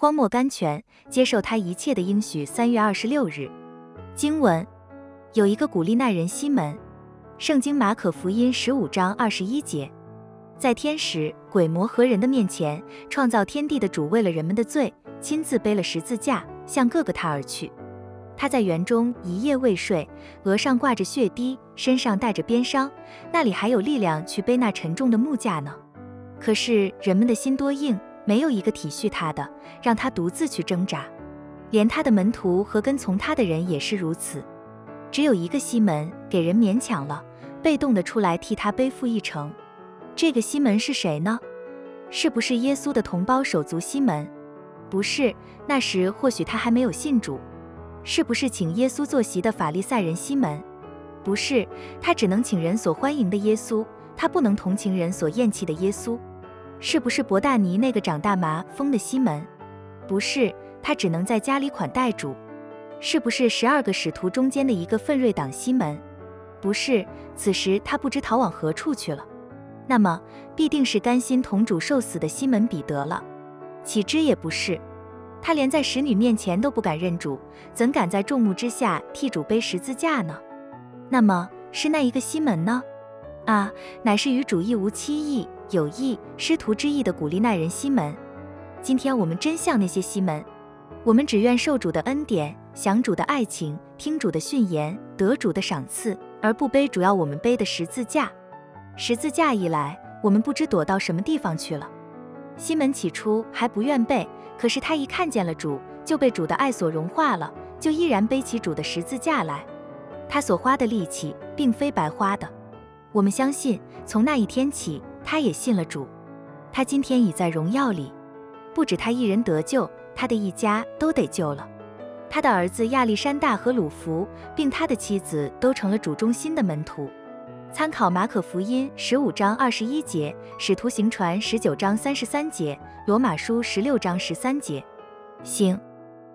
荒漠甘泉，接受他一切的应许。三月二十六日，经文有一个古利奈人西门，圣经马可福音十五章二十一节，在天使、鬼魔和人的面前，创造天地的主为了人们的罪，亲自背了十字架，向各个他而去。他在园中一夜未睡，额上挂着血滴，身上带着鞭伤，那里还有力量去背那沉重的木架呢？可是人们的心多硬，没有一个体恤他的，让他独自去挣扎。连他的门徒和跟从他的人也是如此。只有一个西门给人勉强了，被动的出来替他背负一程。这个西门是谁呢？是不是耶稣的同胞手足西门？不是，那时或许他还没有信主。是不是请耶稣坐席的法利赛人西门？不是，他只能请人所欢迎的耶稣，他不能同情人所厌弃的耶稣。是不是博大尼那个长大麻风的西门？不是，他只能在家里款待主。是不是十二个使徒中间的一个奋锐党西门？不是，此时他不知逃往何处去了。那么必定是甘心同主受死的西门彼得了。岂知也不是。他连在使女面前都不敢认主，怎敢在众目之下替主背十字架呢？那么是那一个西门呢？啊，乃是与主义无期意、有义、师徒之意的古利奈人西门。今天我们真像那些西门，我们只愿受主的恩典，享主的爱情，听主的训言，得主的赏赐，而不背主要我们背的十字架。十字架一来，我们不知躲到什么地方去了。西门起初还不愿背。可是他一看见了主，就被主的爱所融化了，就依然背起主的十字架来。他所花的力气并非白花的。我们相信，从那一天起，他也信了主。他今天已在荣耀里，不止他一人得救，他的一家都得救了。他的儿子亚历山大和鲁弗，并他的妻子都成了主中心的门徒。参考马可福音十五章二十一节，使徒行传十九章三十三节，罗马书十六章十三节。行。